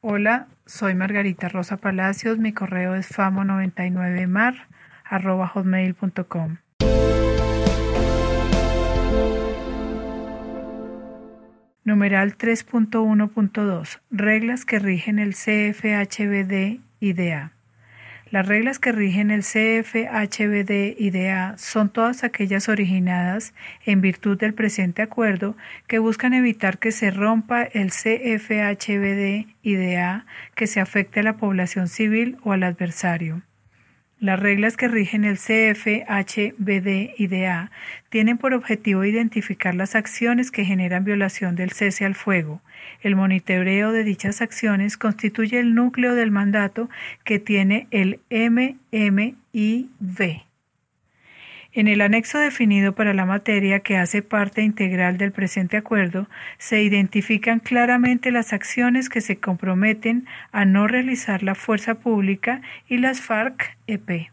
Hola, soy Margarita Rosa Palacios, mi correo es famo99mar.hotmail.com. Numeral 3.1.2 Reglas que rigen el CFHBD y DA. Las reglas que rigen el CFHBD y son todas aquellas originadas en virtud del presente acuerdo que buscan evitar que se rompa el CFHBD y DA que se afecte a la población civil o al adversario. Las reglas que rigen el CF, y DA tienen por objetivo identificar las acciones que generan violación del cese al fuego. El monitoreo de dichas acciones constituye el núcleo del mandato que tiene el MMIV. En el anexo definido para la materia que hace parte integral del presente acuerdo, se identifican claramente las acciones que se comprometen a no realizar la fuerza pública y las FARC-EP.